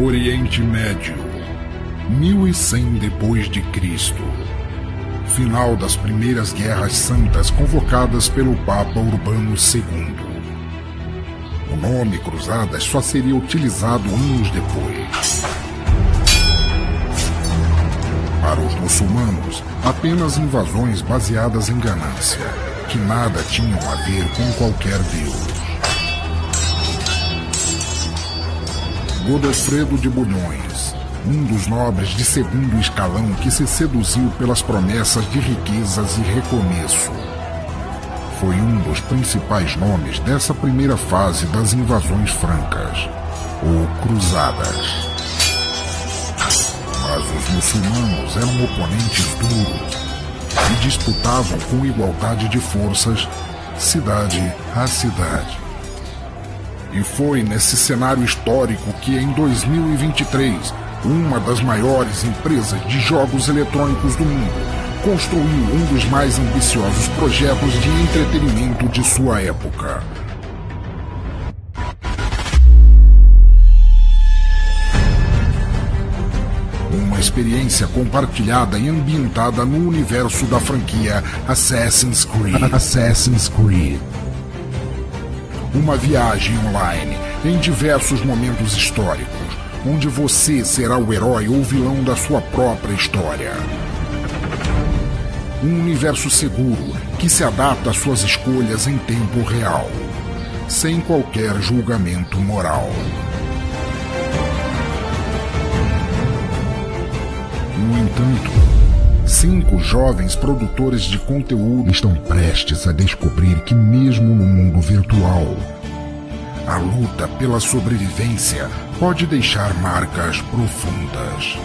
Oriente Médio, 1100 depois de Cristo. Final das primeiras guerras santas convocadas pelo Papa Urbano II. O nome Cruzadas só seria utilizado anos depois. Para os muçulmanos, apenas invasões baseadas em ganância, que nada tinham a ver com qualquer Deus. Godofredo de Bulhões, um dos nobres de segundo escalão que se seduziu pelas promessas de riquezas e recomeço. Foi um dos principais nomes dessa primeira fase das invasões francas, ou cruzadas. Mas os muçulmanos eram oponentes duros e disputavam com igualdade de forças, cidade a cidade. E foi nesse cenário histórico que, em 2023, uma das maiores empresas de jogos eletrônicos do mundo construiu um dos mais ambiciosos projetos de entretenimento de sua época. Uma experiência compartilhada e ambientada no universo da franquia Assassin's Creed. Assassin's Creed uma viagem online em diversos momentos históricos, onde você será o herói ou vilão da sua própria história. Um universo seguro que se adapta às suas escolhas em tempo real, sem qualquer julgamento moral. No entanto, cinco jovens produtores de conteúdo estão prestes a descobrir que, mesmo no mundo virtual, a luta pela sobrevivência pode deixar marcas profundas.